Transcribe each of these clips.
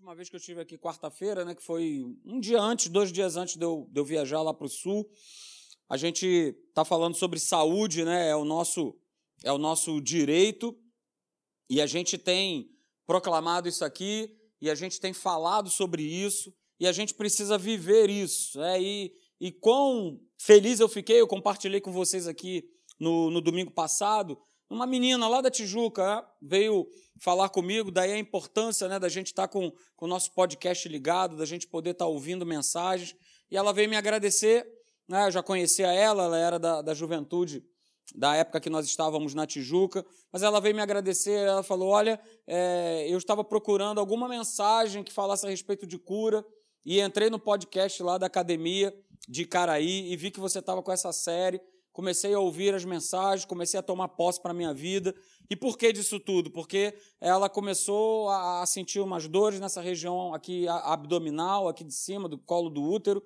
última vez que eu estive aqui, quarta-feira, né, que foi um dia antes, dois dias antes de eu, de eu viajar lá para o sul, a gente está falando sobre saúde, né, é o nosso é o nosso direito e a gente tem proclamado isso aqui e a gente tem falado sobre isso e a gente precisa viver isso, né, e, e quão feliz eu fiquei, eu compartilhei com vocês aqui no, no domingo passado, uma menina lá da Tijuca veio falar comigo, daí a importância né, da gente estar tá com, com o nosso podcast ligado, da gente poder estar tá ouvindo mensagens. E ela veio me agradecer. Né, eu já conhecia ela, ela era da, da juventude da época que nós estávamos na Tijuca, mas ela veio me agradecer. Ela falou: Olha, é, eu estava procurando alguma mensagem que falasse a respeito de cura e entrei no podcast lá da academia de Caraí e vi que você estava com essa série comecei a ouvir as mensagens, comecei a tomar posse para a minha vida. E por que disso tudo? Porque ela começou a sentir umas dores nessa região aqui abdominal, aqui de cima, do colo do útero,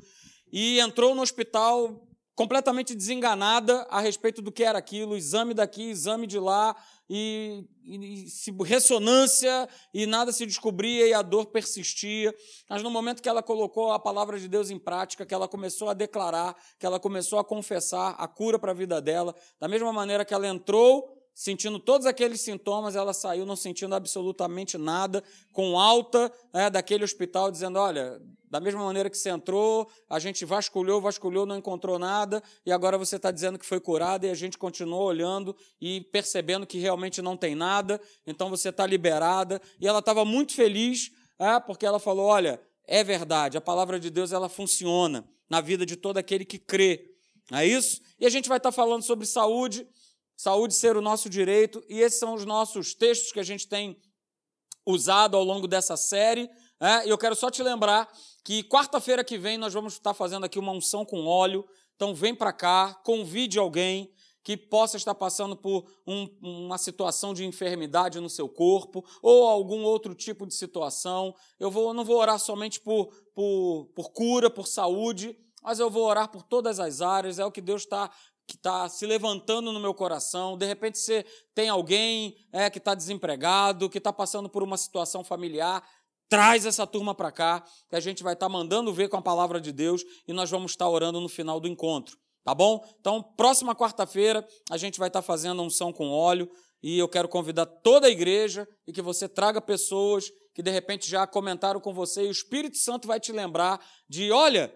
e entrou no hospital completamente desenganada a respeito do que era aquilo, exame daqui, exame de lá, e, e, e, ressonância, e nada se descobria, e a dor persistia. Mas no momento que ela colocou a palavra de Deus em prática, que ela começou a declarar, que ela começou a confessar a cura para a vida dela, da mesma maneira que ela entrou sentindo todos aqueles sintomas, ela saiu não sentindo absolutamente nada, com alta né, daquele hospital, dizendo: Olha, da mesma maneira que você entrou, a gente vasculhou, vasculhou, não encontrou nada, e agora você está dizendo que foi curada, e a gente continuou olhando e percebendo que realmente não tem nada, então você está liberada. E ela estava muito feliz, é, porque ela falou: Olha, é verdade, a palavra de Deus ela funciona na vida de todo aquele que crê. Não é isso? E a gente vai estar tá falando sobre saúde saúde ser o nosso direito, e esses são os nossos textos que a gente tem usado ao longo dessa série. E eu quero só te lembrar que quarta-feira que vem nós vamos estar fazendo aqui uma unção com óleo. Então vem para cá, convide alguém que possa estar passando por um, uma situação de enfermidade no seu corpo ou algum outro tipo de situação. Eu vou, não vou orar somente por, por, por cura, por saúde, mas eu vou orar por todas as áreas. É o que Deus está que está se levantando no meu coração. De repente você tem alguém é, que está desempregado, que está passando por uma situação familiar. Traz essa turma para cá, que a gente vai estar tá mandando ver com a palavra de Deus e nós vamos estar tá orando no final do encontro. Tá bom? Então, próxima quarta-feira, a gente vai estar tá fazendo unção com óleo e eu quero convidar toda a igreja e que você traga pessoas que de repente já comentaram com você e o Espírito Santo vai te lembrar de: olha,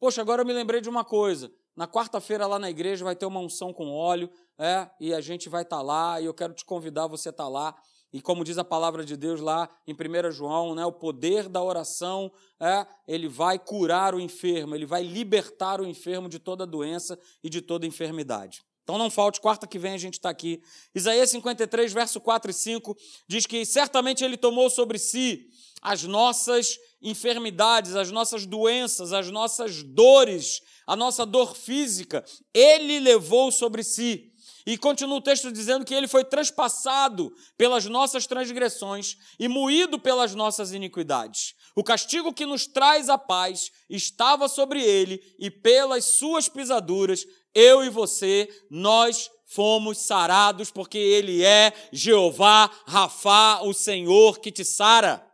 poxa, agora eu me lembrei de uma coisa. Na quarta-feira, lá na igreja, vai ter uma unção com óleo, é, e a gente vai estar tá lá, e eu quero te convidar você estar tá lá. E como diz a palavra de Deus lá em 1 João, né, o poder da oração, é, ele vai curar o enfermo, ele vai libertar o enfermo de toda doença e de toda enfermidade. Então não falte, quarta que vem a gente está aqui. Isaías 53, verso 4 e 5, diz que certamente ele tomou sobre si as nossas enfermidades, as nossas doenças, as nossas dores, a nossa dor física, ele levou sobre si. E continua o texto dizendo que ele foi transpassado pelas nossas transgressões e moído pelas nossas iniquidades. O castigo que nos traz a paz estava sobre ele, e pelas suas pisaduras, eu e você, nós fomos sarados, porque ele é Jeová Rafá, o Senhor que te sara.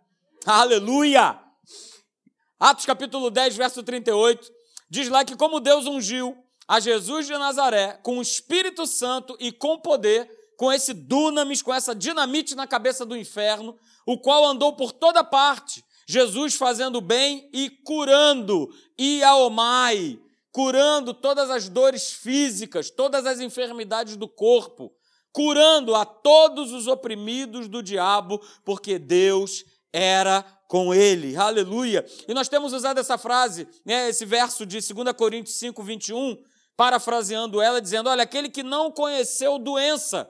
Aleluia! Atos capítulo 10, verso 38, diz lá que como Deus ungiu a Jesus de Nazaré com o Espírito Santo e com poder, com esse dunamis, com essa dinamite na cabeça do inferno, o qual andou por toda parte, Jesus fazendo bem e curando, e aomai, curando todas as dores físicas, todas as enfermidades do corpo, curando a todos os oprimidos do diabo, porque Deus era com ele. Aleluia. E nós temos usado essa frase, né, esse verso de 2 Coríntios 5, 21, parafraseando ela, dizendo: Olha, aquele que não conheceu doença.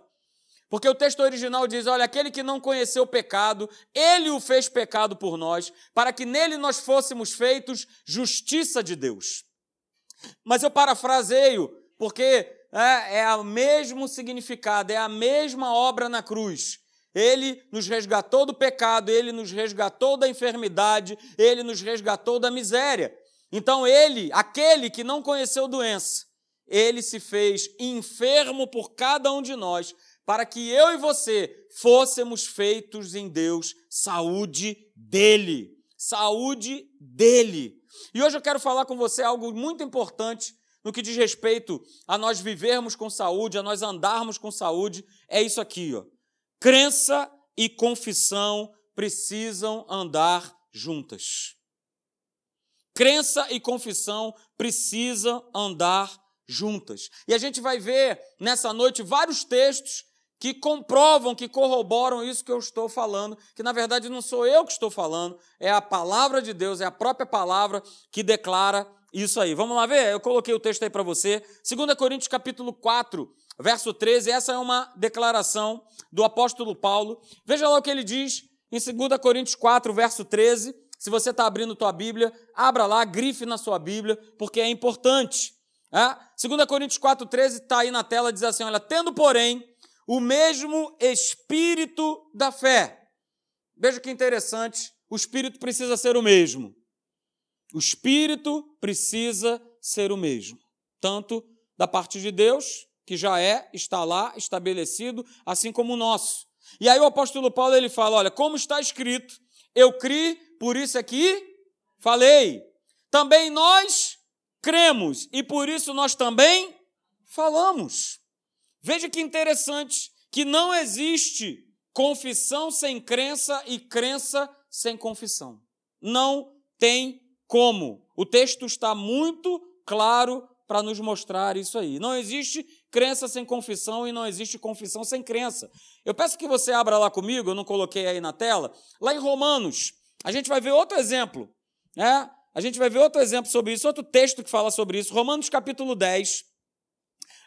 Porque o texto original diz: Olha, aquele que não conheceu pecado, ele o fez pecado por nós, para que nele nós fôssemos feitos justiça de Deus. Mas eu parafraseio, porque é, é o mesmo significado, é a mesma obra na cruz. Ele nos resgatou do pecado, ele nos resgatou da enfermidade, ele nos resgatou da miséria. Então, ele, aquele que não conheceu doença, ele se fez enfermo por cada um de nós, para que eu e você fôssemos feitos em Deus saúde dele. Saúde dele. E hoje eu quero falar com você algo muito importante no que diz respeito a nós vivermos com saúde, a nós andarmos com saúde, é isso aqui, ó. Crença e confissão precisam andar juntas. Crença e confissão precisam andar juntas. E a gente vai ver nessa noite vários textos que comprovam, que corroboram isso que eu estou falando, que na verdade não sou eu que estou falando, é a palavra de Deus, é a própria palavra que declara isso aí. Vamos lá ver? Eu coloquei o texto aí para você. 2 Coríntios capítulo 4, verso 13, essa é uma declaração do apóstolo Paulo. Veja lá o que ele diz em 2 Coríntios 4, verso 13. Se você está abrindo tua Bíblia, abra lá, grife na sua Bíblia, porque é importante. É? 2 Coríntios 4, 13 está aí na tela, diz assim: olha, tendo, porém, o mesmo espírito da fé. Veja que interessante, o espírito precisa ser o mesmo. O espírito precisa ser o mesmo, tanto da parte de Deus, que já é, está lá, estabelecido, assim como o nosso. E aí o apóstolo Paulo ele fala: olha, como está escrito, eu criei, por isso aqui falei. Também nós cremos e por isso nós também falamos. Veja que interessante que não existe confissão sem crença e crença sem confissão. Não tem como. O texto está muito claro para nos mostrar isso aí. Não existe crença sem confissão e não existe confissão sem crença. Eu peço que você abra lá comigo, eu não coloquei aí na tela, lá em Romanos, a gente vai ver outro exemplo, né? A gente vai ver outro exemplo sobre isso, outro texto que fala sobre isso, Romanos capítulo 10,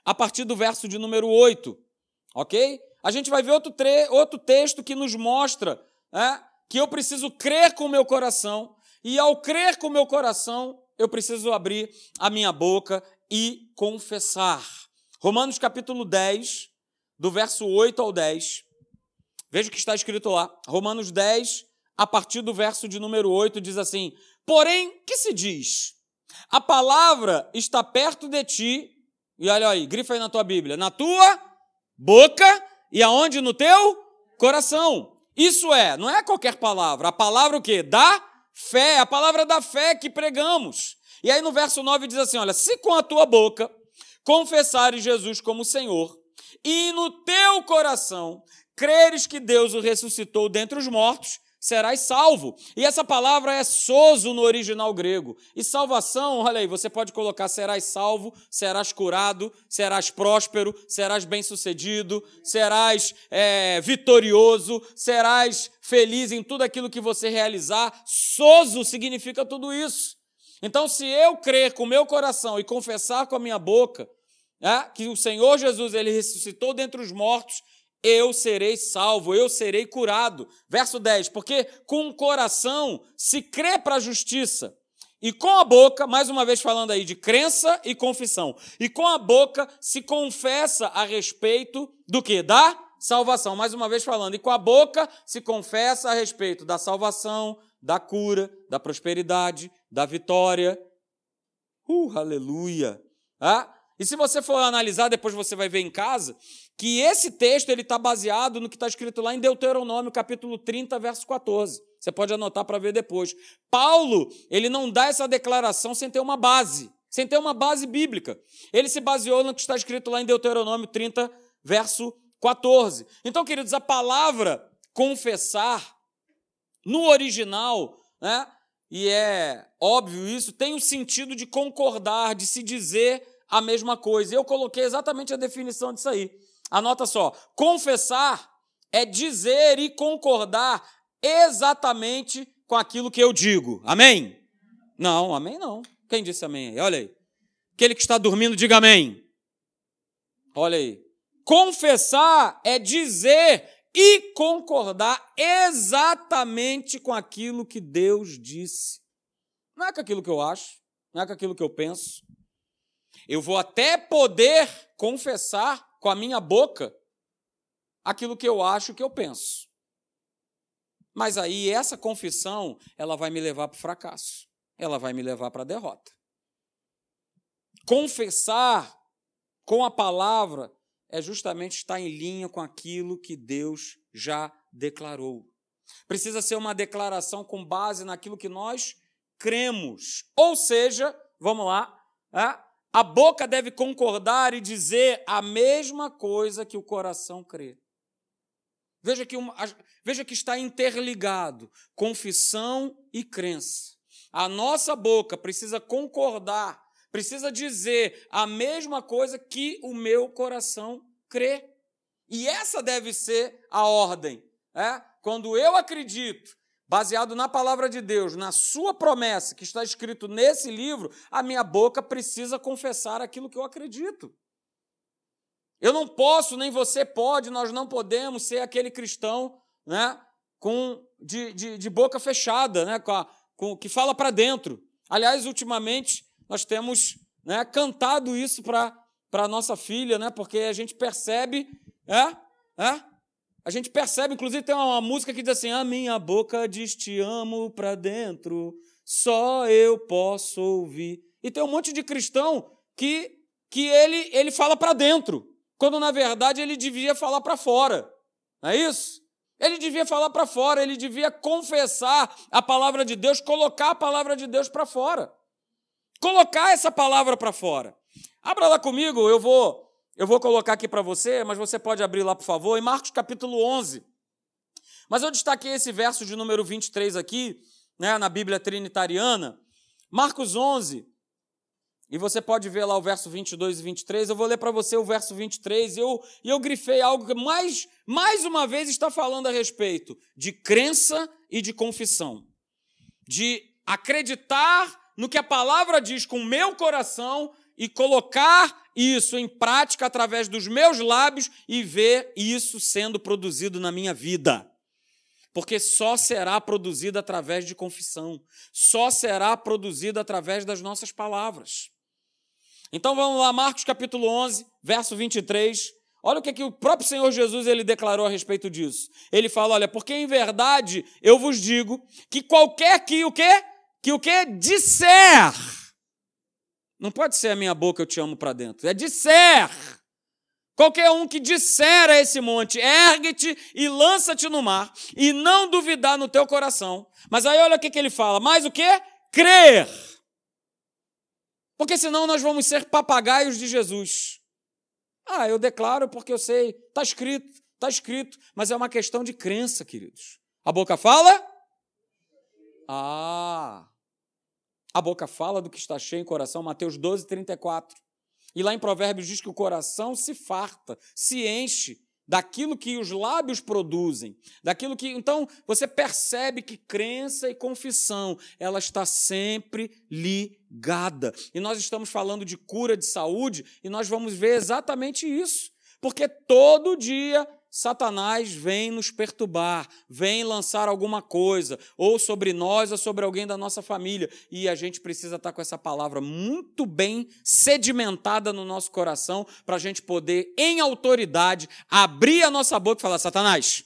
a partir do verso de número 8, ok? A gente vai ver outro, outro texto que nos mostra né, que eu preciso crer com o meu coração, e ao crer com o meu coração, eu preciso abrir a minha boca e confessar. Romanos capítulo 10, do verso 8 ao 10. Veja o que está escrito lá. Romanos 10, a partir do verso de número 8, diz assim: Porém, que se diz? A palavra está perto de ti, e olha aí, grifa aí na tua Bíblia, na tua boca e aonde no teu coração. Isso é, não é qualquer palavra, a palavra o quê? Da fé, a palavra da fé que pregamos. E aí no verso 9 diz assim: olha, se com a tua boca confessares Jesus como Senhor, e no teu coração creres que Deus o ressuscitou dentre os mortos, serás salvo. E essa palavra é soso no original grego. E salvação, olha aí, você pode colocar serás salvo, serás curado, serás próspero, serás bem-sucedido, serás é, vitorioso, serás feliz em tudo aquilo que você realizar. Soso significa tudo isso. Então, se eu crer com o meu coração e confessar com a minha boca é, que o Senhor Jesus ele ressuscitou dentre os mortos, eu serei salvo, eu serei curado. Verso 10: Porque com o coração se crê para a justiça, e com a boca, mais uma vez falando aí de crença e confissão, e com a boca se confessa a respeito do que? Da salvação. Mais uma vez falando, e com a boca se confessa a respeito da salvação, da cura, da prosperidade, da vitória. Uh, aleluia! Ah, e se você for analisar, depois você vai ver em casa, que esse texto ele está baseado no que está escrito lá em Deuteronômio, capítulo 30, verso 14. Você pode anotar para ver depois. Paulo, ele não dá essa declaração sem ter uma base, sem ter uma base bíblica. Ele se baseou no que está escrito lá em Deuteronômio 30, verso 14. Então, queridos, a palavra confessar, no original, né, e é óbvio isso, tem o sentido de concordar, de se dizer a mesma coisa. Eu coloquei exatamente a definição disso aí. Anota só: confessar é dizer e concordar exatamente com aquilo que eu digo. Amém? Não, amém não. Quem disse amém Olha aí. Aquele que está dormindo, diga amém. Olha aí. Confessar é dizer e concordar exatamente com aquilo que Deus disse. Não é com aquilo que eu acho, não é com aquilo que eu penso. Eu vou até poder confessar com a minha boca aquilo que eu acho que eu penso. Mas aí essa confissão, ela vai me levar para o fracasso. Ela vai me levar para a derrota. Confessar com a palavra é justamente estar em linha com aquilo que Deus já declarou. Precisa ser uma declaração com base naquilo que nós cremos. Ou seja, vamos lá, é, a boca deve concordar e dizer a mesma coisa que o coração crê. Veja que, uma, veja que está interligado confissão e crença. A nossa boca precisa concordar, precisa dizer a mesma coisa que o meu coração crê. E essa deve ser a ordem. É? Quando eu acredito, baseado na palavra de Deus, na sua promessa que está escrito nesse livro, a minha boca precisa confessar aquilo que eu acredito. Eu não posso, nem você pode, nós não podemos ser aquele cristão né, com, de, de, de boca fechada, né, com, a, com que fala para dentro. Aliás, ultimamente, nós temos né, cantado isso para a nossa filha, né, porque a gente percebe, é, é, a gente percebe, inclusive tem uma música que diz assim: A minha boca diz te amo para dentro, só eu posso ouvir. E tem um monte de cristão que, que ele, ele fala para dentro quando na verdade ele devia falar para fora. Não é isso? Ele devia falar para fora, ele devia confessar a palavra de Deus, colocar a palavra de Deus para fora. Colocar essa palavra para fora. Abra lá comigo, eu vou eu vou colocar aqui para você, mas você pode abrir lá, por favor, em Marcos capítulo 11. Mas eu destaquei esse verso de número 23 aqui, né, na Bíblia Trinitariana. Marcos 11, e você pode ver lá o verso 22 e 23. Eu vou ler para você o verso 23 e eu, eu grifei algo que mais, mais uma vez está falando a respeito de crença e de confissão. De acreditar no que a palavra diz com o meu coração e colocar isso em prática através dos meus lábios e ver isso sendo produzido na minha vida. Porque só será produzido através de confissão, só será produzido através das nossas palavras. Então vamos lá, Marcos capítulo 11, verso 23. Olha o que, que o próprio Senhor Jesus ele declarou a respeito disso. Ele fala: olha, porque em verdade eu vos digo que qualquer que o quê? Que o quê? Disser. Não pode ser a minha boca eu te amo para dentro. É disser. Qualquer um que disser a esse monte, ergue-te e lança-te no mar, e não duvidar no teu coração. Mas aí olha o que, que ele fala: mais o que? Crer porque senão nós vamos ser papagaios de Jesus. Ah, eu declaro porque eu sei, está escrito, está escrito, mas é uma questão de crença, queridos. A boca fala? Ah, a boca fala do que está cheio em coração, Mateus 12, 34. E lá em Provérbios diz que o coração se farta, se enche daquilo que os lábios produzem, daquilo que então você percebe que crença e confissão, ela está sempre ligada. E nós estamos falando de cura de saúde e nós vamos ver exatamente isso, porque todo dia Satanás vem nos perturbar, vem lançar alguma coisa, ou sobre nós ou sobre alguém da nossa família, e a gente precisa estar com essa palavra muito bem sedimentada no nosso coração, para a gente poder, em autoridade, abrir a nossa boca e falar: Satanás,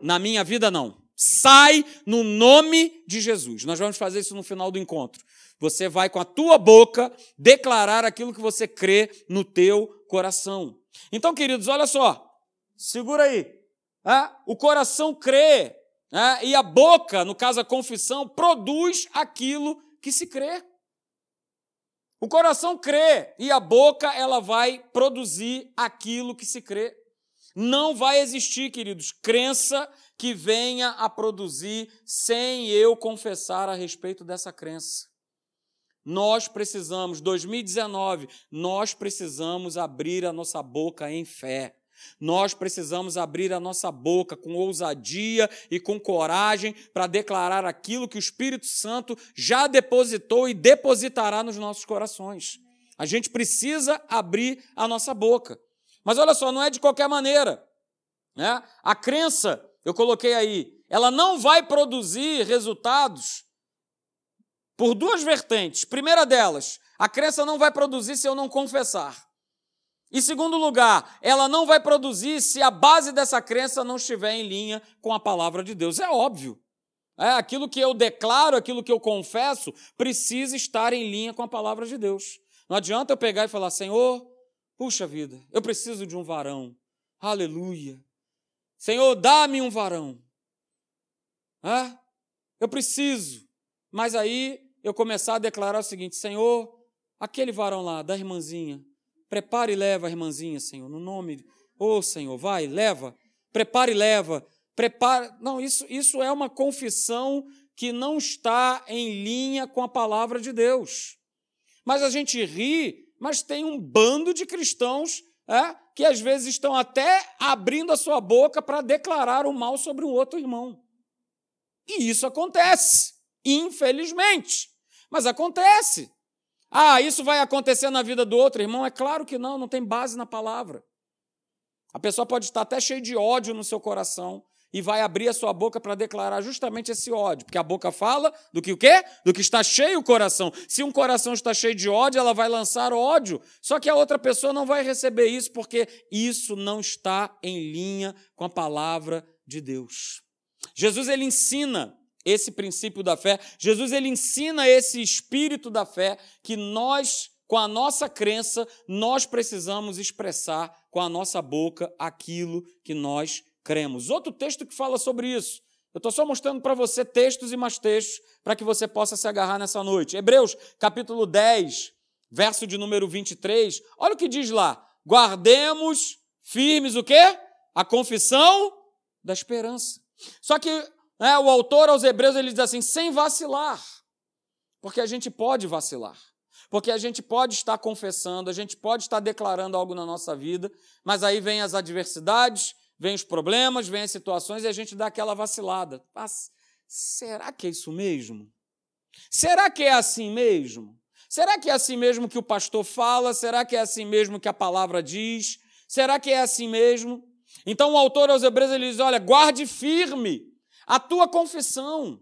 na minha vida não. Sai no nome de Jesus. Nós vamos fazer isso no final do encontro. Você vai com a tua boca declarar aquilo que você crê no teu coração. Então, queridos, olha só. Segura aí. É? O coração crê é? e a boca, no caso a confissão, produz aquilo que se crê. O coração crê e a boca ela vai produzir aquilo que se crê. Não vai existir, queridos, crença que venha a produzir sem eu confessar a respeito dessa crença. Nós precisamos, 2019, nós precisamos abrir a nossa boca em fé. Nós precisamos abrir a nossa boca com ousadia e com coragem para declarar aquilo que o Espírito Santo já depositou e depositará nos nossos corações. A gente precisa abrir a nossa boca. Mas olha só, não é de qualquer maneira. Né? A crença, eu coloquei aí, ela não vai produzir resultados por duas vertentes. Primeira delas, a crença não vai produzir se eu não confessar. Em segundo lugar, ela não vai produzir se a base dessa crença não estiver em linha com a palavra de Deus. É óbvio. É, aquilo que eu declaro, aquilo que eu confesso, precisa estar em linha com a palavra de Deus. Não adianta eu pegar e falar, Senhor, Puxa vida, eu preciso de um varão. Aleluia. Senhor, dá-me um varão. Ah, eu preciso. Mas aí eu começar a declarar o seguinte: Senhor, aquele varão lá, da irmãzinha, prepare e leva a irmãzinha, Senhor, no nome. Ô oh, Senhor, vai, leva. Prepare e leva. Prepare. Não, isso, isso é uma confissão que não está em linha com a palavra de Deus. Mas a gente ri, mas tem um bando de cristãos é, que às vezes estão até abrindo a sua boca para declarar o mal sobre um outro irmão. E isso acontece, infelizmente. Mas acontece. Ah, isso vai acontecer na vida do outro irmão? É claro que não, não tem base na palavra. A pessoa pode estar até cheia de ódio no seu coração e vai abrir a sua boca para declarar justamente esse ódio, porque a boca fala do que o quê? Do que está cheio o coração. Se um coração está cheio de ódio, ela vai lançar ódio. Só que a outra pessoa não vai receber isso porque isso não está em linha com a palavra de Deus. Jesus ele ensina esse princípio da fé. Jesus ele ensina esse espírito da fé que nós, com a nossa crença, nós precisamos expressar com a nossa boca aquilo que nós cremos. Outro texto que fala sobre isso. Eu estou só mostrando para você textos e mais textos para que você possa se agarrar nessa noite. Hebreus, capítulo 10, verso de número 23. Olha o que diz lá. Guardemos firmes o quê? A confissão da esperança. Só que né, o autor aos Hebreus ele diz assim, sem vacilar. Porque a gente pode vacilar. Porque a gente pode estar confessando, a gente pode estar declarando algo na nossa vida, mas aí vem as adversidades, vem os problemas, vem as situações e a gente dá aquela vacilada. Mas será que é isso mesmo? Será que é assim mesmo? Será que é assim mesmo que o pastor fala? Será que é assim mesmo que a palavra diz? Será que é assim mesmo? Então o autor aos Hebreus ele diz: olha, guarde firme a tua confissão.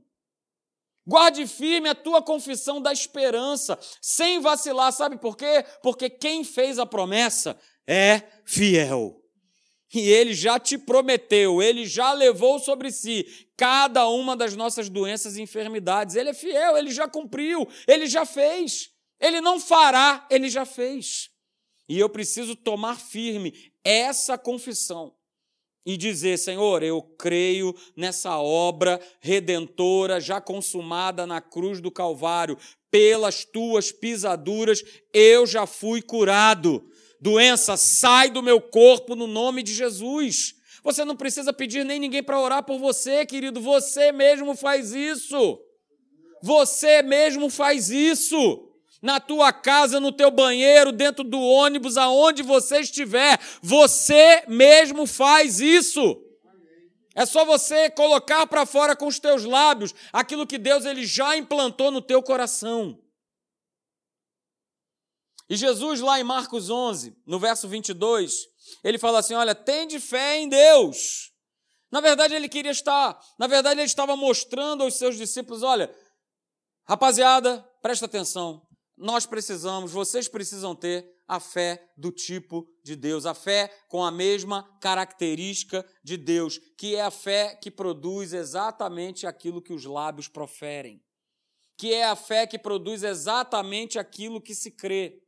Guarde firme a tua confissão da esperança, sem vacilar. Sabe por quê? Porque quem fez a promessa é fiel. E ele já te prometeu, ele já levou sobre si cada uma das nossas doenças e enfermidades. Ele é fiel, ele já cumpriu, ele já fez. Ele não fará, ele já fez. E eu preciso tomar firme essa confissão e dizer: Senhor, eu creio nessa obra redentora já consumada na cruz do Calvário, pelas tuas pisaduras eu já fui curado. Doença, sai do meu corpo no nome de Jesus. Você não precisa pedir nem ninguém para orar por você, querido, você mesmo faz isso. Você mesmo faz isso na tua casa, no teu banheiro, dentro do ônibus, aonde você estiver, você mesmo faz isso. É só você colocar para fora com os teus lábios aquilo que Deus ele já implantou no teu coração. E Jesus, lá em Marcos 11, no verso 22, ele fala assim: Olha, tende fé em Deus. Na verdade, ele queria estar, na verdade, ele estava mostrando aos seus discípulos: Olha, rapaziada, presta atenção nós precisamos, vocês precisam ter a fé do tipo de Deus, a fé com a mesma característica de Deus, que é a fé que produz exatamente aquilo que os lábios proferem, que é a fé que produz exatamente aquilo que se crê.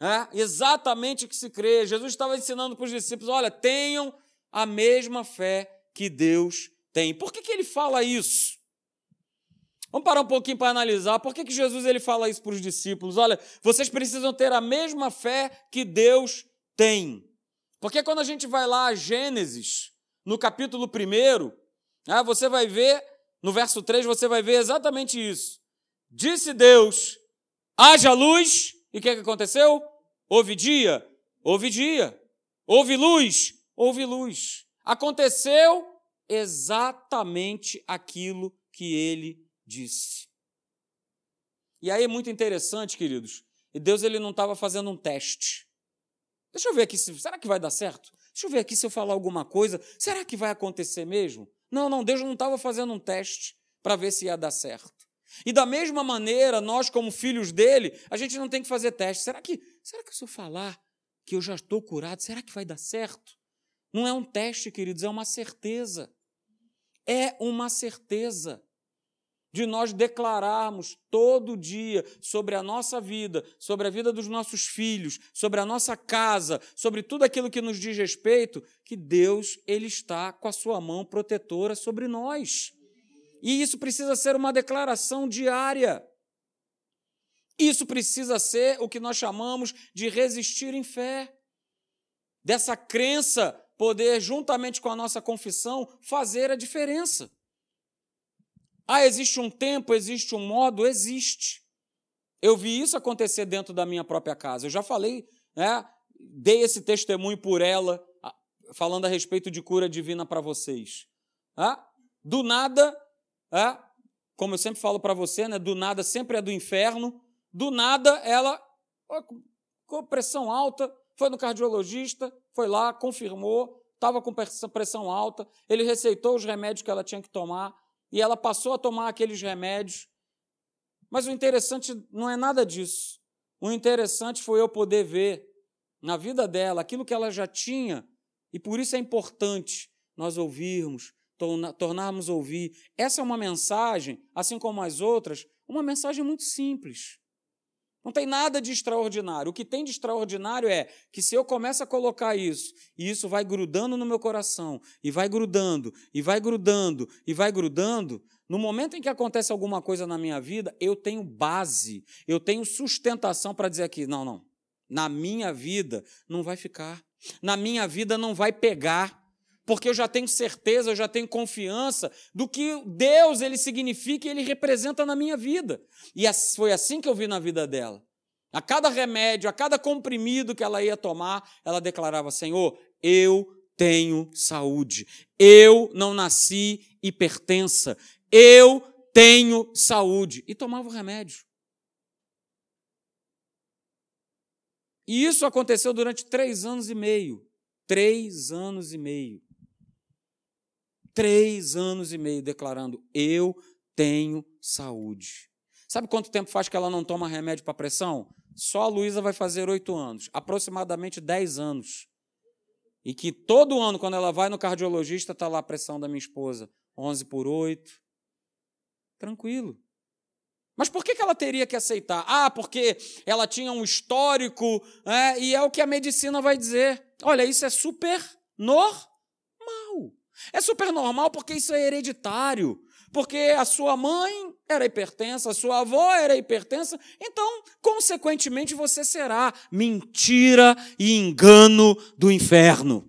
É? Exatamente o que se crê. Jesus estava ensinando para os discípulos: olha, tenham a mesma fé que Deus tem. Por que, que ele fala isso? Vamos parar um pouquinho para analisar. Por que, que Jesus ele fala isso para os discípulos? Olha, vocês precisam ter a mesma fé que Deus tem. Porque quando a gente vai lá a Gênesis, no capítulo 1, ah, você vai ver, no verso 3, você vai ver exatamente isso. Disse Deus: haja luz, e o que, que aconteceu? Houve dia? Houve dia. Houve luz? Houve luz. Aconteceu exatamente aquilo que ele disse. E aí é muito interessante, queridos. E Deus ele não estava fazendo um teste. Deixa eu ver aqui, se, será que vai dar certo? Deixa eu ver aqui se eu falar alguma coisa. Será que vai acontecer mesmo? Não, não, Deus não estava fazendo um teste para ver se ia dar certo. E da mesma maneira, nós, como filhos dele, a gente não tem que fazer teste. Será que, será que se eu falar que eu já estou curado, será que vai dar certo? Não é um teste, queridos, é uma certeza. É uma certeza. De nós declararmos todo dia sobre a nossa vida, sobre a vida dos nossos filhos, sobre a nossa casa, sobre tudo aquilo que nos diz respeito, que Deus ele está com a sua mão protetora sobre nós. E isso precisa ser uma declaração diária. Isso precisa ser o que nós chamamos de resistir em fé. Dessa crença poder, juntamente com a nossa confissão, fazer a diferença. Ah, existe um tempo, existe um modo? Existe. Eu vi isso acontecer dentro da minha própria casa. Eu já falei, né, dei esse testemunho por ela, falando a respeito de cura divina para vocês. Ah, do nada, ah, como eu sempre falo para você, né, do nada sempre é do inferno. Do nada ela, com pressão alta, foi no cardiologista, foi lá, confirmou, estava com pressão alta, ele receitou os remédios que ela tinha que tomar e ela passou a tomar aqueles remédios. Mas o interessante não é nada disso. O interessante foi eu poder ver na vida dela aquilo que ela já tinha, e por isso é importante nós ouvirmos, tornarmos ouvir. Essa é uma mensagem, assim como as outras, uma mensagem muito simples. Não tem nada de extraordinário. O que tem de extraordinário é que se eu começo a colocar isso, e isso vai grudando no meu coração, e vai grudando, e vai grudando, e vai grudando, no momento em que acontece alguma coisa na minha vida, eu tenho base, eu tenho sustentação para dizer aqui: não, não, na minha vida não vai ficar, na minha vida não vai pegar porque eu já tenho certeza, eu já tenho confiança do que Deus ele significa e ele representa na minha vida. E foi assim que eu vi na vida dela. A cada remédio, a cada comprimido que ela ia tomar, ela declarava: Senhor, eu tenho saúde. Eu não nasci hipertensa. Eu tenho saúde. E tomava o remédio. E isso aconteceu durante três anos e meio. Três anos e meio. Três anos e meio declarando: Eu tenho saúde. Sabe quanto tempo faz que ela não toma remédio para pressão? Só a Luísa vai fazer oito anos, aproximadamente dez anos. E que todo ano, quando ela vai no cardiologista, está lá a pressão da minha esposa, 11 por 8. Tranquilo. Mas por que ela teria que aceitar? Ah, porque ela tinha um histórico, é, e é o que a medicina vai dizer. Olha, isso é super normal. É super normal porque isso é hereditário. Porque a sua mãe era hipertensa, a sua avó era hipertensa, então, consequentemente, você será mentira e engano do inferno.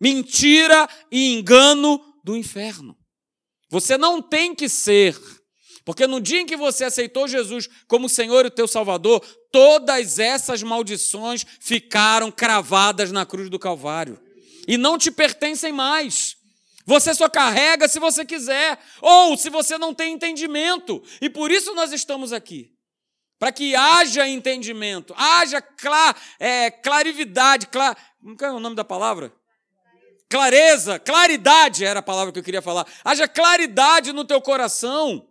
Mentira e engano do inferno. Você não tem que ser, porque no dia em que você aceitou Jesus como Senhor e teu Salvador, todas essas maldições ficaram cravadas na cruz do Calvário e não te pertencem mais. Você só carrega se você quiser, ou se você não tem entendimento. E por isso nós estamos aqui. Para que haja entendimento, haja clar, é, clarividade, clar, como é o nome da palavra? Clareza, claridade era a palavra que eu queria falar. Haja claridade no teu coração,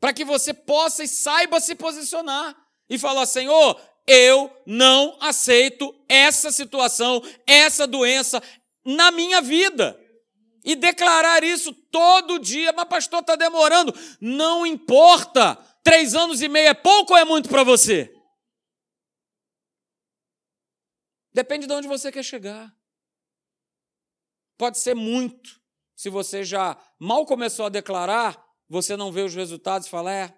para que você possa e saiba se posicionar e falar: Senhor, eu não aceito essa situação, essa doença na minha vida. E declarar isso todo dia, mas pastor, está demorando. Não importa. Três anos e meio é pouco ou é muito para você? Depende de onde você quer chegar. Pode ser muito. Se você já mal começou a declarar, você não vê os resultados e fala: é,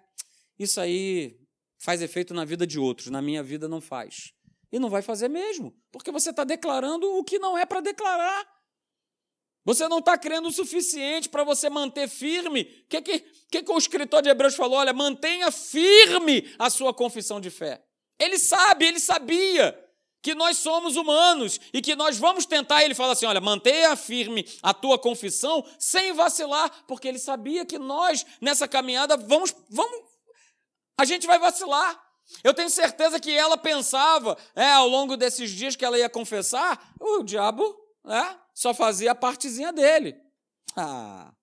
isso aí faz efeito na vida de outros, na minha vida não faz. E não vai fazer mesmo, porque você está declarando o que não é para declarar. Você não está crendo o suficiente para você manter firme. O que, que, que, que o escritor de Hebreus falou? Olha, mantenha firme a sua confissão de fé. Ele sabe, ele sabia que nós somos humanos e que nós vamos tentar. Ele fala assim: olha, mantenha firme a tua confissão sem vacilar, porque ele sabia que nós, nessa caminhada, vamos, vamos a gente vai vacilar. Eu tenho certeza que ela pensava, é, ao longo desses dias que ela ia confessar, o diabo é, só fazia a partezinha dele. Ah,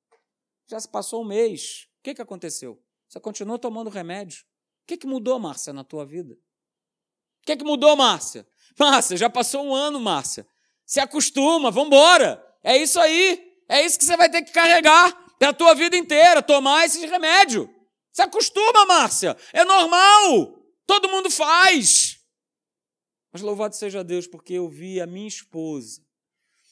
já se passou um mês. O que, que aconteceu? Você continuou tomando remédio. O que, que mudou, Márcia, na tua vida? O que, que mudou, Márcia? Márcia, já passou um ano, Márcia. Se acostuma, vamos embora. É isso aí. É isso que você vai ter que carregar a tua vida inteira, tomar esse remédio. Se acostuma, Márcia. É normal. Todo mundo faz. Mas louvado seja Deus, porque eu vi a minha esposa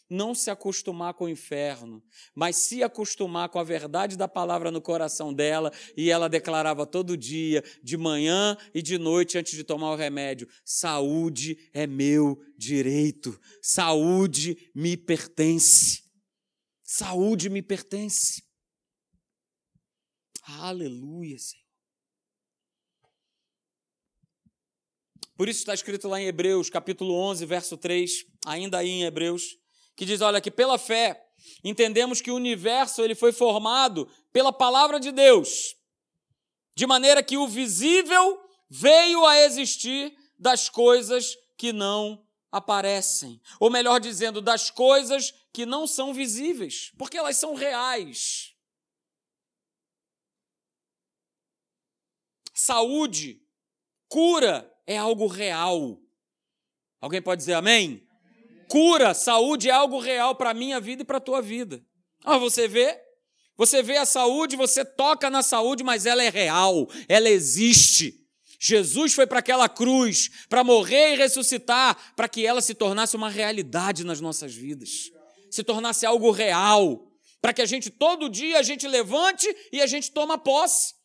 não se acostumar com o inferno, mas se acostumar com a verdade da palavra no coração dela, e ela declarava todo dia, de manhã e de noite, antes de tomar o remédio: saúde é meu direito, saúde me pertence. Saúde me pertence. Aleluia, Senhor. Por isso está escrito lá em Hebreus, capítulo 11, verso 3, ainda aí em Hebreus, que diz, olha, que pela fé entendemos que o universo ele foi formado pela palavra de Deus, de maneira que o visível veio a existir das coisas que não aparecem, ou melhor dizendo, das coisas que não são visíveis, porque elas são reais. Saúde, cura é algo real. Alguém pode dizer amém? Cura, saúde é algo real para a minha vida e para a tua vida. Ah, você vê? Você vê a saúde, você toca na saúde, mas ela é real, ela existe. Jesus foi para aquela cruz para morrer e ressuscitar, para que ela se tornasse uma realidade nas nossas vidas, se tornasse algo real, para que a gente todo dia a gente levante e a gente toma posse.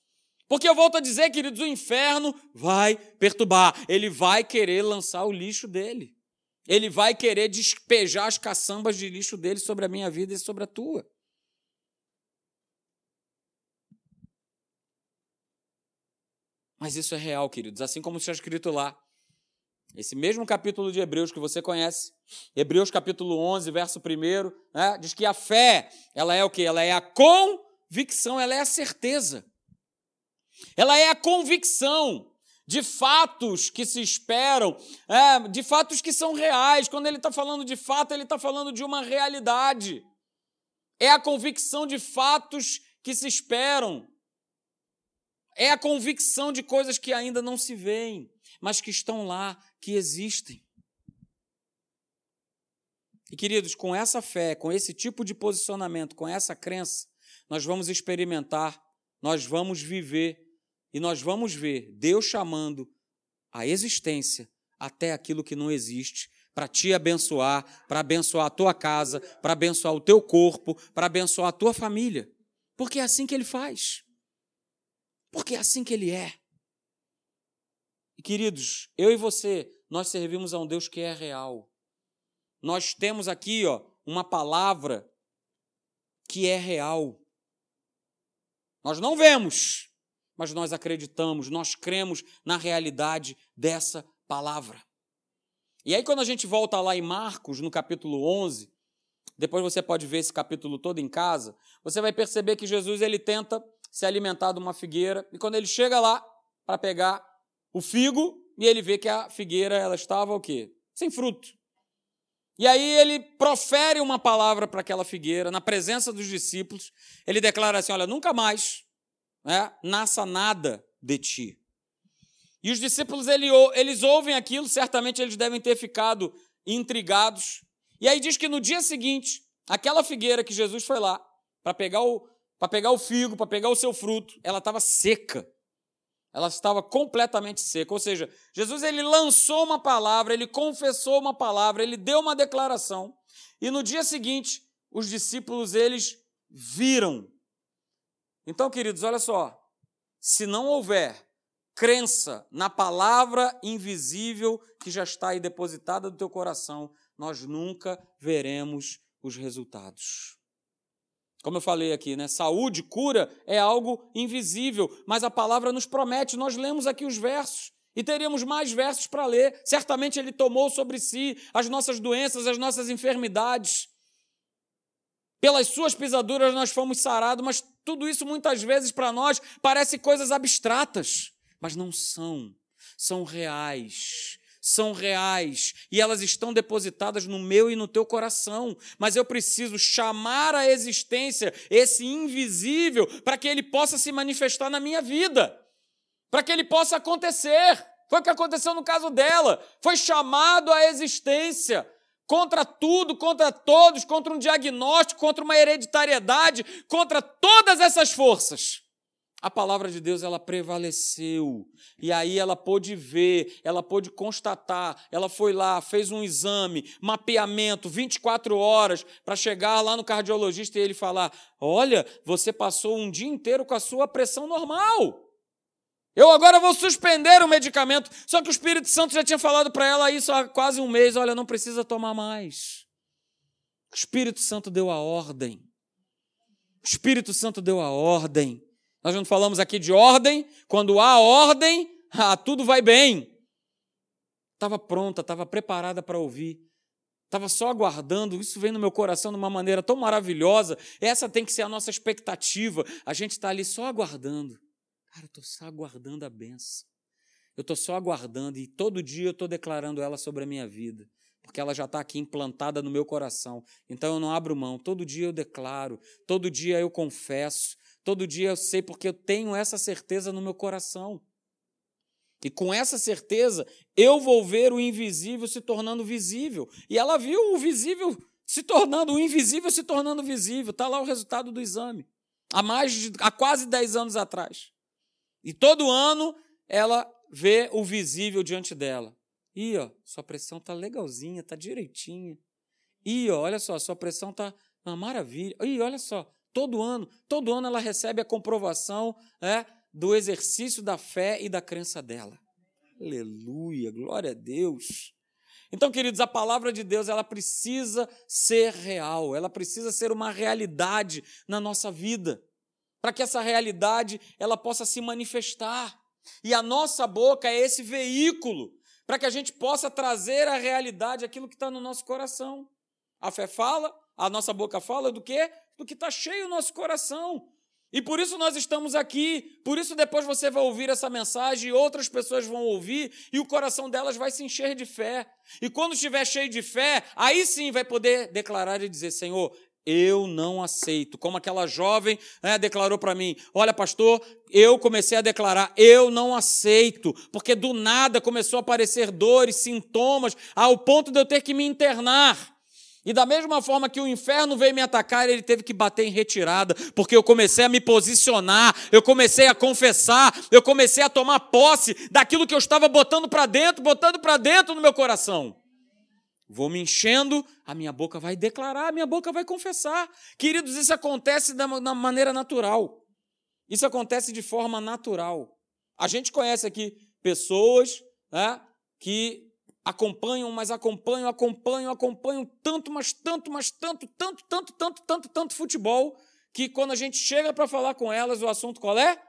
Porque eu volto a dizer, queridos, o inferno vai perturbar, ele vai querer lançar o lixo dele. Ele vai querer despejar as caçambas de lixo dele sobre a minha vida e sobre a tua. Mas isso é real, queridos, assim como está escrito lá. Esse mesmo capítulo de Hebreus que você conhece, Hebreus capítulo 11, verso 1, né, diz que a fé, ela é o que? Ela é a convicção, ela é a certeza. Ela é a convicção de fatos que se esperam, é, de fatos que são reais. Quando ele está falando de fato, ele está falando de uma realidade. É a convicção de fatos que se esperam. É a convicção de coisas que ainda não se veem, mas que estão lá, que existem. E queridos, com essa fé, com esse tipo de posicionamento, com essa crença, nós vamos experimentar, nós vamos viver e nós vamos ver Deus chamando a existência até aquilo que não existe para te abençoar, para abençoar a tua casa, para abençoar o teu corpo, para abençoar a tua família. Porque é assim que ele faz. Porque é assim que ele é. E queridos, eu e você, nós servimos a um Deus que é real. Nós temos aqui, ó, uma palavra que é real. Nós não vemos, mas nós acreditamos, nós cremos na realidade dessa palavra. E aí, quando a gente volta lá em Marcos, no capítulo 11, depois você pode ver esse capítulo todo em casa, você vai perceber que Jesus ele tenta se alimentar de uma figueira, e quando ele chega lá para pegar o figo, e ele vê que a figueira ela estava o quê? Sem fruto. E aí ele profere uma palavra para aquela figueira, na presença dos discípulos, ele declara assim: Olha, nunca mais né, nasça nada de ti. E os discípulos eles ouvem aquilo, certamente eles devem ter ficado intrigados. E aí diz que no dia seguinte, aquela figueira que Jesus foi lá para pegar o para pegar o figo, para pegar o seu fruto, ela estava seca. Ela estava completamente seca. Ou seja, Jesus ele lançou uma palavra, ele confessou uma palavra, ele deu uma declaração. E no dia seguinte, os discípulos eles viram então, queridos, olha só. Se não houver crença na palavra invisível que já está aí depositada no teu coração, nós nunca veremos os resultados. Como eu falei aqui, né? Saúde, cura é algo invisível, mas a palavra nos promete. Nós lemos aqui os versos e teríamos mais versos para ler. Certamente ele tomou sobre si as nossas doenças, as nossas enfermidades. Pelas suas pisaduras nós fomos sarados, mas tudo isso muitas vezes para nós parece coisas abstratas, mas não são. São reais. São reais e elas estão depositadas no meu e no teu coração, mas eu preciso chamar à existência esse invisível para que ele possa se manifestar na minha vida, para que ele possa acontecer. Foi o que aconteceu no caso dela, foi chamado à existência contra tudo, contra todos, contra um diagnóstico, contra uma hereditariedade, contra todas essas forças. A palavra de Deus ela prevaleceu. E aí ela pôde ver, ela pôde constatar. Ela foi lá, fez um exame, mapeamento, 24 horas, para chegar lá no cardiologista e ele falar: Olha, você passou um dia inteiro com a sua pressão normal. Eu agora vou suspender o medicamento. Só que o Espírito Santo já tinha falado para ela isso há quase um mês: olha, não precisa tomar mais. O Espírito Santo deu a ordem. O Espírito Santo deu a ordem. Nós não falamos aqui de ordem. Quando há ordem, ah, tudo vai bem. Estava pronta, estava preparada para ouvir. Estava só aguardando. Isso vem no meu coração de uma maneira tão maravilhosa. Essa tem que ser a nossa expectativa. A gente está ali só aguardando. Cara, eu estou só aguardando a benção. Eu estou só aguardando e todo dia eu estou declarando ela sobre a minha vida, porque ela já está aqui implantada no meu coração. Então eu não abro mão. Todo dia eu declaro, todo dia eu confesso, todo dia eu sei, porque eu tenho essa certeza no meu coração. E com essa certeza, eu vou ver o invisível se tornando visível. E ela viu o visível se tornando, o invisível se tornando visível. Está lá o resultado do exame. Há mais de, há quase 10 anos atrás. E todo ano ela vê o visível diante dela. E ó, sua pressão tá legalzinha, tá direitinha. E ó, olha só, sua pressão tá uma maravilha. E olha só, todo ano, todo ano ela recebe a comprovação é, do exercício da fé e da crença dela. Aleluia, glória a Deus. Então, queridos, a palavra de Deus, ela precisa ser real, ela precisa ser uma realidade na nossa vida para que essa realidade ela possa se manifestar. E a nossa boca é esse veículo para que a gente possa trazer à realidade aquilo que está no nosso coração. A fé fala, a nossa boca fala do quê? Do que está cheio o nosso coração. E por isso nós estamos aqui, por isso depois você vai ouvir essa mensagem outras pessoas vão ouvir e o coração delas vai se encher de fé. E quando estiver cheio de fé, aí sim vai poder declarar e dizer: Senhor, eu não aceito. Como aquela jovem né, declarou para mim: Olha, pastor, eu comecei a declarar, eu não aceito, porque do nada começou a aparecer dores, sintomas, ao ponto de eu ter que me internar. E da mesma forma que o inferno veio me atacar, ele teve que bater em retirada, porque eu comecei a me posicionar, eu comecei a confessar, eu comecei a tomar posse daquilo que eu estava botando para dentro, botando para dentro no meu coração. Vou me enchendo, a minha boca vai declarar, a minha boca vai confessar. Queridos, isso acontece da, da maneira natural. Isso acontece de forma natural. A gente conhece aqui pessoas né, que acompanham, mas acompanham, acompanham, acompanham tanto, mas tanto, mas tanto, tanto, tanto, tanto, tanto, tanto futebol, que quando a gente chega para falar com elas, o assunto qual é?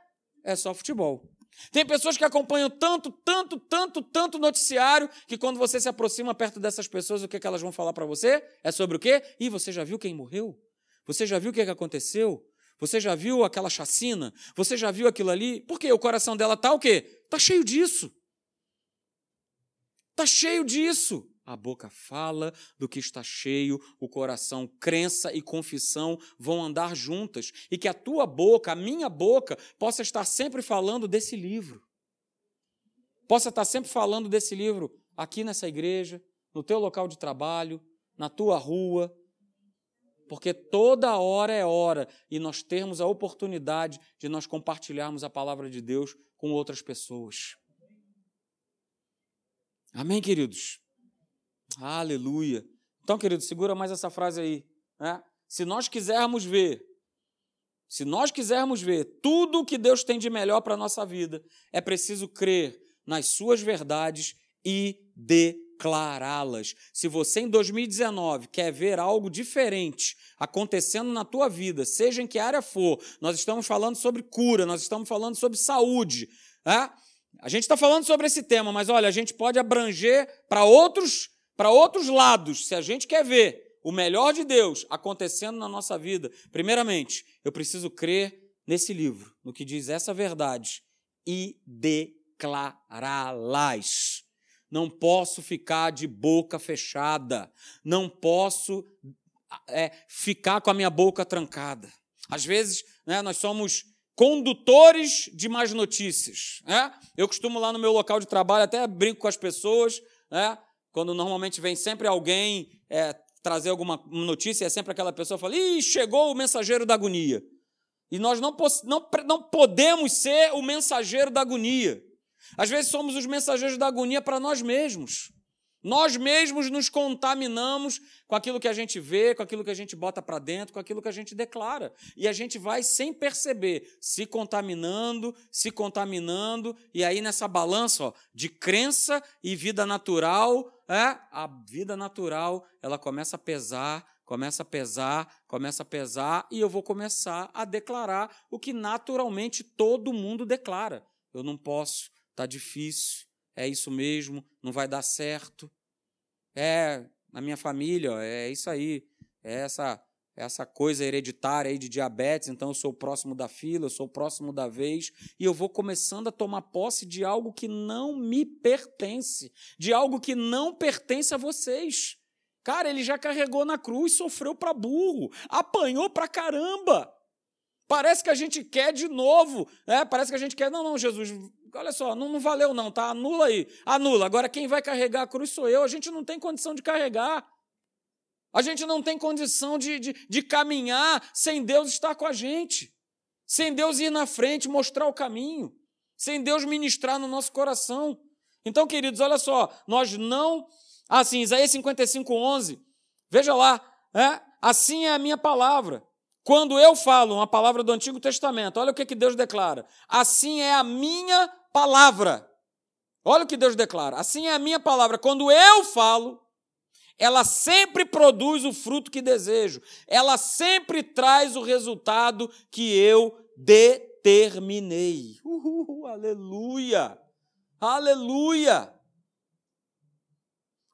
É só futebol. Tem pessoas que acompanham tanto, tanto, tanto, tanto noticiário que quando você se aproxima perto dessas pessoas, o que, é que elas vão falar para você? É sobre o quê? E você já viu quem morreu? Você já viu o que, é que aconteceu? Você já viu aquela chacina? Você já viu aquilo ali? Porque o coração dela tá o quê? Tá cheio disso. Tá cheio disso. A boca fala do que está cheio, o coração, crença e confissão vão andar juntas. E que a tua boca, a minha boca, possa estar sempre falando desse livro. Possa estar sempre falando desse livro aqui nessa igreja, no teu local de trabalho, na tua rua. Porque toda hora é hora e nós termos a oportunidade de nós compartilharmos a palavra de Deus com outras pessoas. Amém, queridos? Aleluia. Então, querido, segura mais essa frase aí. Né? Se nós quisermos ver, se nós quisermos ver tudo o que Deus tem de melhor para a nossa vida, é preciso crer nas suas verdades e declará-las. Se você em 2019 quer ver algo diferente acontecendo na tua vida, seja em que área for, nós estamos falando sobre cura, nós estamos falando sobre saúde, né? A gente está falando sobre esse tema, mas olha, a gente pode abranger para outros para outros lados, se a gente quer ver o melhor de Deus acontecendo na nossa vida, primeiramente, eu preciso crer nesse livro, no que diz essa verdade e declará-las. Não posso ficar de boca fechada, não posso é, ficar com a minha boca trancada. Às vezes, né, nós somos condutores de más notícias. Né? Eu costumo lá no meu local de trabalho, até brinco com as pessoas, né? Quando normalmente vem sempre alguém é, trazer alguma notícia, é sempre aquela pessoa que fala: Ih, chegou o mensageiro da agonia. E nós não, não, não podemos ser o mensageiro da agonia. Às vezes somos os mensageiros da agonia para nós mesmos. Nós mesmos nos contaminamos com aquilo que a gente vê, com aquilo que a gente bota para dentro, com aquilo que a gente declara. E a gente vai sem perceber, se contaminando, se contaminando, e aí nessa balança ó, de crença e vida natural, é, a vida natural ela começa a pesar, começa a pesar, começa a pesar, e eu vou começar a declarar o que naturalmente todo mundo declara. Eu não posso, está difícil, é isso mesmo, não vai dar certo. É, na minha família, é isso aí. É essa, essa coisa hereditária aí de diabetes, então eu sou o próximo da fila, eu sou o próximo da vez, e eu vou começando a tomar posse de algo que não me pertence, de algo que não pertence a vocês. Cara, ele já carregou na cruz, sofreu para burro, apanhou para caramba. Parece que a gente quer de novo, né? Parece que a gente quer, não, não, Jesus, olha só, não, não valeu não, tá? Anula aí. Anula. Agora quem vai carregar a cruz sou eu. A gente não tem condição de carregar. A gente não tem condição de, de, de caminhar sem Deus estar com a gente. Sem Deus ir na frente, mostrar o caminho. Sem Deus ministrar no nosso coração. Então, queridos, olha só, nós não. Assim, Isaías 55, 11. Veja lá, é? assim é a minha palavra. Quando eu falo uma palavra do Antigo Testamento, olha o que, que Deus declara. Assim é a minha palavra. Olha o que Deus declara. Assim é a minha palavra. Quando eu falo, ela sempre produz o fruto que desejo. Ela sempre traz o resultado que eu determinei. Uhul, aleluia! Aleluia!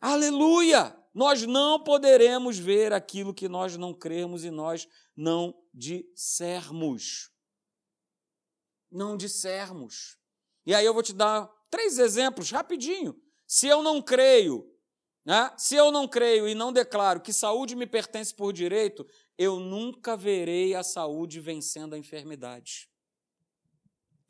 Aleluia! Nós não poderemos ver aquilo que nós não cremos e nós não dissermos. Não dissermos. E aí eu vou te dar três exemplos rapidinho. Se eu não creio, né? se eu não creio e não declaro que saúde me pertence por direito, eu nunca verei a saúde vencendo a enfermidade.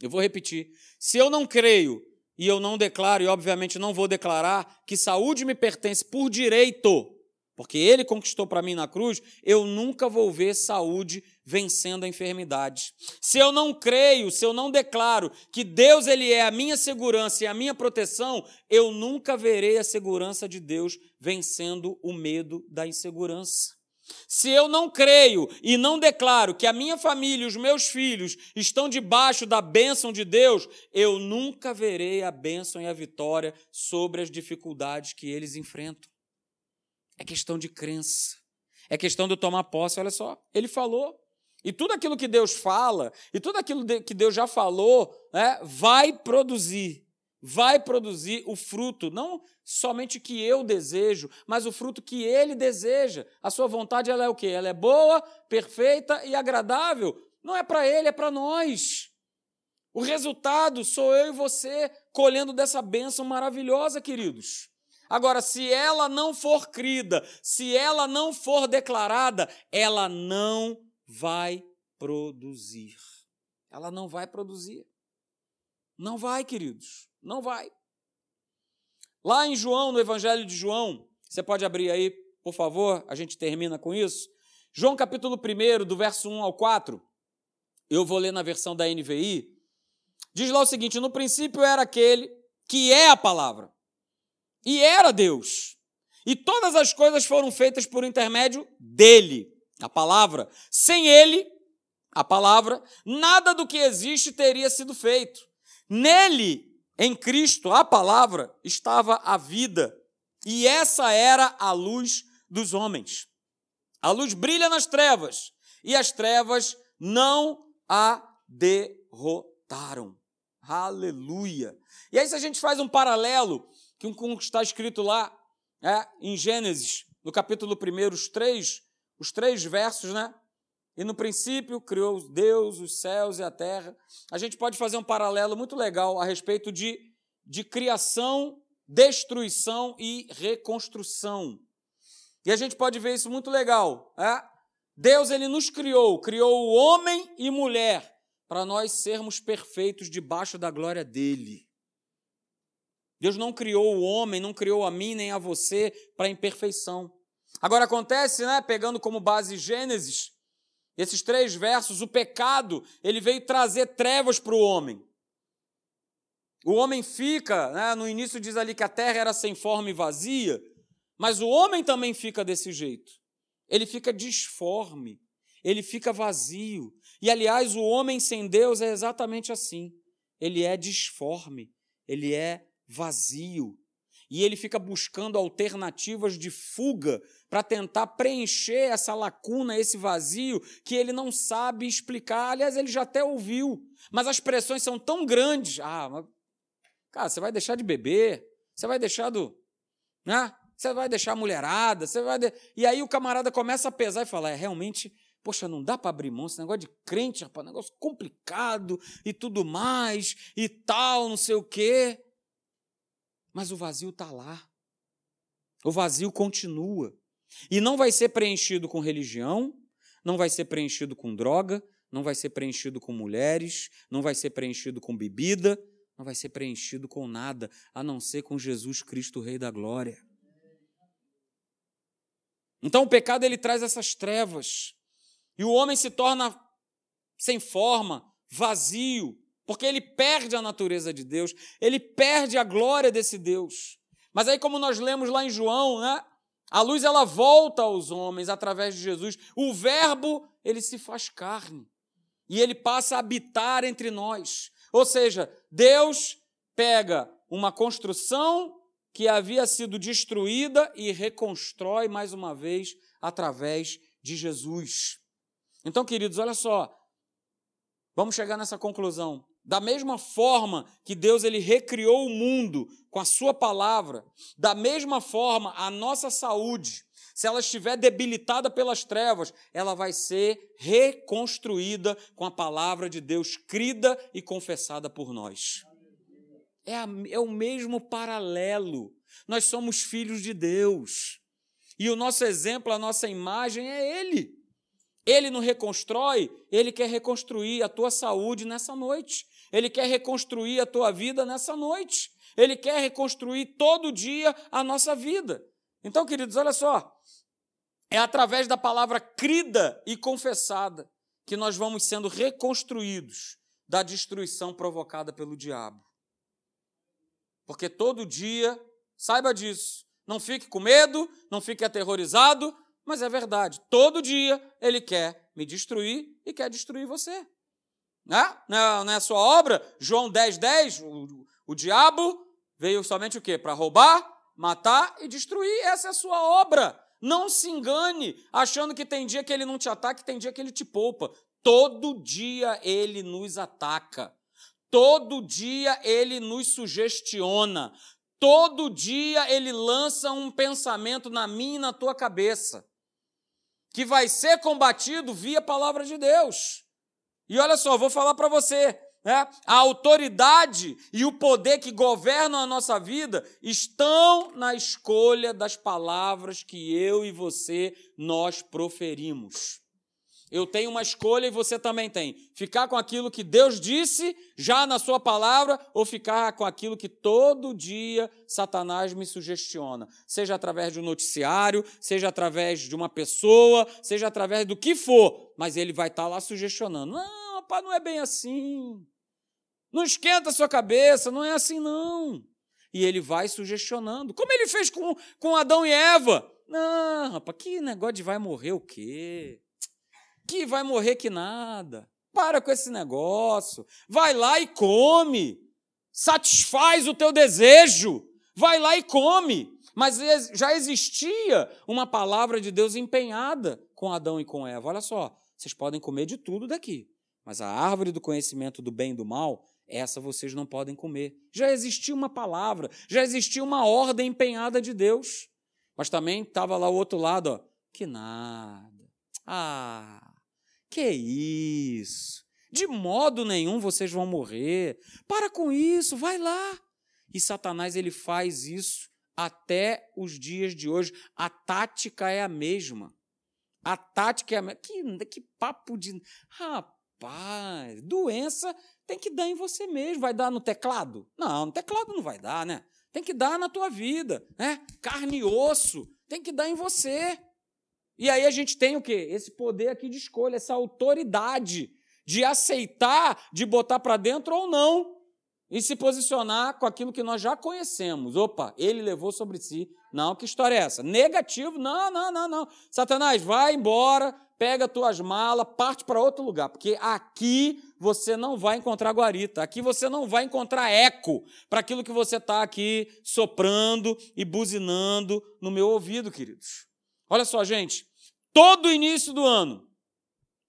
Eu vou repetir. Se eu não creio e eu não declaro, e obviamente não vou declarar, que saúde me pertence por direito, porque ele conquistou para mim na cruz, eu nunca vou ver saúde vencendo a enfermidade. Se eu não creio, se eu não declaro que Deus ele é a minha segurança e a minha proteção, eu nunca verei a segurança de Deus vencendo o medo da insegurança. Se eu não creio e não declaro que a minha família e os meus filhos estão debaixo da bênção de Deus, eu nunca verei a bênção e a vitória sobre as dificuldades que eles enfrentam. É questão de crença. É questão de tomar posse. Olha só, ele falou. E tudo aquilo que Deus fala, e tudo aquilo que Deus já falou, né, vai produzir. Vai produzir o fruto, não somente que eu desejo, mas o fruto que ele deseja. A sua vontade ela é o quê? Ela é boa, perfeita e agradável. Não é para ele, é para nós. O resultado sou eu e você colhendo dessa bênção maravilhosa, queridos. Agora, se ela não for crida, se ela não for declarada, ela não vai produzir. Ela não vai produzir. Não vai, queridos, não vai. Lá em João, no Evangelho de João, você pode abrir aí, por favor, a gente termina com isso. João capítulo 1, do verso 1 ao 4, eu vou ler na versão da NVI. Diz lá o seguinte: No princípio era aquele que é a palavra e era Deus. E todas as coisas foram feitas por intermédio dele, a palavra. Sem ele, a palavra, nada do que existe teria sido feito. Nele, em Cristo, a palavra, estava a vida. E essa era a luz dos homens. A luz brilha nas trevas, e as trevas não a derrotaram. Aleluia. E aí, se a gente faz um paralelo que como está escrito lá é, em Gênesis, no capítulo 1, os três, os três versos, né? E no princípio criou Deus os céus e a terra. A gente pode fazer um paralelo muito legal a respeito de, de criação, destruição e reconstrução. E a gente pode ver isso muito legal. É? Deus ele nos criou, criou o homem e mulher para nós sermos perfeitos debaixo da glória dele. Deus não criou o homem, não criou a mim nem a você para imperfeição. Agora acontece, né, pegando como base Gênesis, esses três versos, o pecado, ele veio trazer trevas para o homem. O homem fica, né, no início diz ali que a terra era sem forma e vazia, mas o homem também fica desse jeito. Ele fica disforme, ele fica vazio. E aliás, o homem sem Deus é exatamente assim. Ele é disforme, ele é vazio. E ele fica buscando alternativas de fuga para tentar preencher essa lacuna, esse vazio, que ele não sabe explicar. Aliás, ele já até ouviu, mas as pressões são tão grandes. Ah, mas, cara, você vai deixar de beber, você vai deixar do. Né? Você vai deixar a mulherada, você vai. De... E aí o camarada começa a pesar e fala: é, realmente, poxa, não dá para abrir mão, esse negócio de crente, rapaz, negócio complicado e tudo mais, e tal, não sei o quê. Mas o vazio está lá. O vazio continua. E não vai ser preenchido com religião, não vai ser preenchido com droga, não vai ser preenchido com mulheres, não vai ser preenchido com bebida, não vai ser preenchido com nada, a não ser com Jesus Cristo, Rei da Glória. Então o pecado ele traz essas trevas. E o homem se torna sem forma, vazio, porque ele perde a natureza de Deus, ele perde a glória desse Deus. Mas aí, como nós lemos lá em João, né? A luz ela volta aos homens através de Jesus. O Verbo, ele se faz carne. E ele passa a habitar entre nós. Ou seja, Deus pega uma construção que havia sido destruída e reconstrói mais uma vez através de Jesus. Então, queridos, olha só. Vamos chegar nessa conclusão. Da mesma forma que Deus ele recriou o mundo com a sua palavra, da mesma forma a nossa saúde, se ela estiver debilitada pelas trevas, ela vai ser reconstruída com a palavra de Deus crida e confessada por nós. É, a, é o mesmo paralelo. Nós somos filhos de Deus. E o nosso exemplo, a nossa imagem é Ele. Ele não reconstrói, ele quer reconstruir a tua saúde nessa noite. Ele quer reconstruir a tua vida nessa noite. Ele quer reconstruir todo dia a nossa vida. Então, queridos, olha só. É através da palavra crida e confessada que nós vamos sendo reconstruídos da destruição provocada pelo diabo. Porque todo dia, saiba disso, não fique com medo, não fique aterrorizado, mas é verdade. Todo dia ele quer me destruir e quer destruir você. Né? Não é a sua obra? João 10, 10, o, o diabo veio somente o quê? Para roubar, matar e destruir. Essa é a sua obra. Não se engane, achando que tem dia que ele não te ataca e tem dia que ele te poupa. Todo dia ele nos ataca. Todo dia ele nos sugestiona. Todo dia ele lança um pensamento na minha e na tua cabeça que vai ser combatido via palavra de Deus. E olha só, vou falar para você, né? a autoridade e o poder que governam a nossa vida estão na escolha das palavras que eu e você nós proferimos. Eu tenho uma escolha e você também tem. Ficar com aquilo que Deus disse já na Sua palavra ou ficar com aquilo que todo dia Satanás me sugestiona. Seja através de um noticiário, seja através de uma pessoa, seja através do que for, mas ele vai estar lá sugestionando. Não, rapaz, não é bem assim. Não esquenta a sua cabeça, não é assim não. E ele vai sugestionando. Como ele fez com, com Adão e Eva. Não, rapaz, que negócio de vai morrer o quê? Que vai morrer que nada. Para com esse negócio. Vai lá e come. Satisfaz o teu desejo. Vai lá e come. Mas já existia uma palavra de Deus empenhada com Adão e com Eva. Olha só, vocês podem comer de tudo daqui, mas a árvore do conhecimento do bem e do mal, essa vocês não podem comer. Já existia uma palavra, já existia uma ordem empenhada de Deus. Mas também estava lá o outro lado, ó, que nada. Ah, que isso? De modo nenhum vocês vão morrer. Para com isso, vai lá. E Satanás ele faz isso até os dias de hoje. A tática é a mesma. A tática é a mesma. Que, que papo de. Rapaz, doença tem que dar em você mesmo. Vai dar no teclado? Não, no teclado não vai dar, né? Tem que dar na tua vida, né? Carne e osso, tem que dar em você. E aí a gente tem o quê? Esse poder aqui de escolha, essa autoridade de aceitar, de botar para dentro ou não, e se posicionar com aquilo que nós já conhecemos. Opa, ele levou sobre si. Não, que história é essa? Negativo? Não, não, não, não. Satanás, vai embora, pega tuas malas, parte para outro lugar, porque aqui você não vai encontrar guarita, aqui você não vai encontrar eco para aquilo que você está aqui soprando e buzinando no meu ouvido, queridos. Olha só, gente, todo início do ano,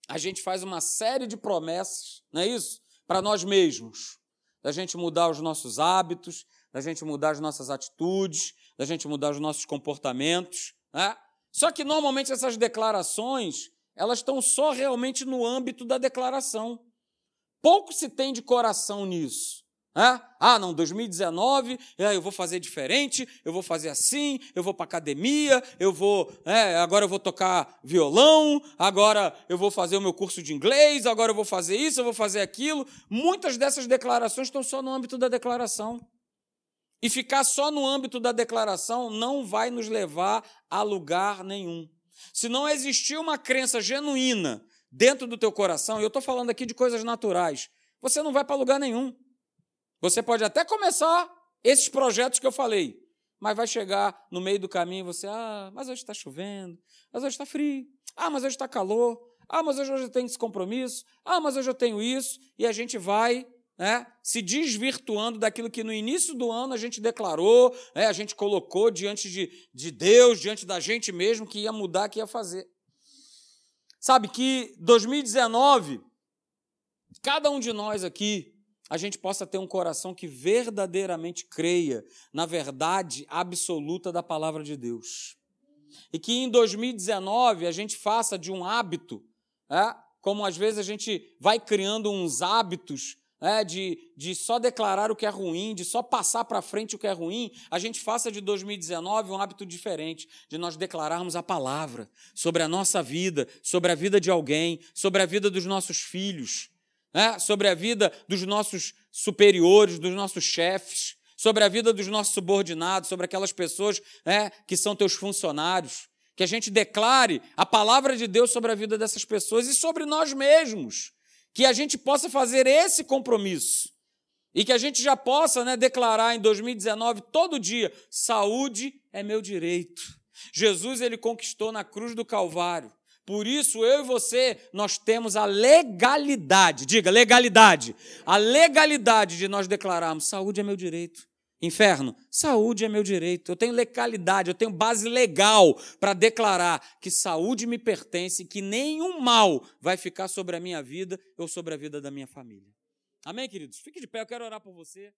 a gente faz uma série de promessas, não é isso? Para nós mesmos. Da gente mudar os nossos hábitos, da gente mudar as nossas atitudes, da gente mudar os nossos comportamentos. Né? Só que normalmente essas declarações, elas estão só realmente no âmbito da declaração. Pouco se tem de coração nisso. Ah, não, 2019, é, eu vou fazer diferente, eu vou fazer assim, eu vou para academia, eu vou, é, agora eu vou tocar violão, agora eu vou fazer o meu curso de inglês, agora eu vou fazer isso, eu vou fazer aquilo. Muitas dessas declarações estão só no âmbito da declaração. E ficar só no âmbito da declaração não vai nos levar a lugar nenhum. Se não existir uma crença genuína dentro do teu coração, e eu estou falando aqui de coisas naturais, você não vai para lugar nenhum. Você pode até começar esses projetos que eu falei, mas vai chegar no meio do caminho você, ah, mas hoje está chovendo, mas hoje está frio, ah, mas hoje está calor, ah, mas hoje eu tenho esse compromisso, ah, mas hoje eu tenho isso, e a gente vai né, se desvirtuando daquilo que no início do ano a gente declarou, né, a gente colocou diante de, de Deus, diante da gente mesmo, que ia mudar, que ia fazer. Sabe que 2019, cada um de nós aqui, a gente possa ter um coração que verdadeiramente creia na verdade absoluta da palavra de Deus. E que em 2019 a gente faça de um hábito, é, como às vezes a gente vai criando uns hábitos é, de, de só declarar o que é ruim, de só passar para frente o que é ruim, a gente faça de 2019 um hábito diferente, de nós declararmos a palavra sobre a nossa vida, sobre a vida de alguém, sobre a vida dos nossos filhos, né, sobre a vida dos nossos superiores, dos nossos chefes, sobre a vida dos nossos subordinados, sobre aquelas pessoas né, que são teus funcionários. Que a gente declare a palavra de Deus sobre a vida dessas pessoas e sobre nós mesmos. Que a gente possa fazer esse compromisso. E que a gente já possa né, declarar em 2019, todo dia: saúde é meu direito. Jesus ele conquistou na cruz do Calvário por isso, eu e você, nós temos a legalidade, diga legalidade, a legalidade de nós declararmos: saúde é meu direito. Inferno, saúde é meu direito. Eu tenho legalidade, eu tenho base legal para declarar que saúde me pertence, que nenhum mal vai ficar sobre a minha vida ou sobre a vida da minha família. Amém, queridos? Fique de pé, eu quero orar por você.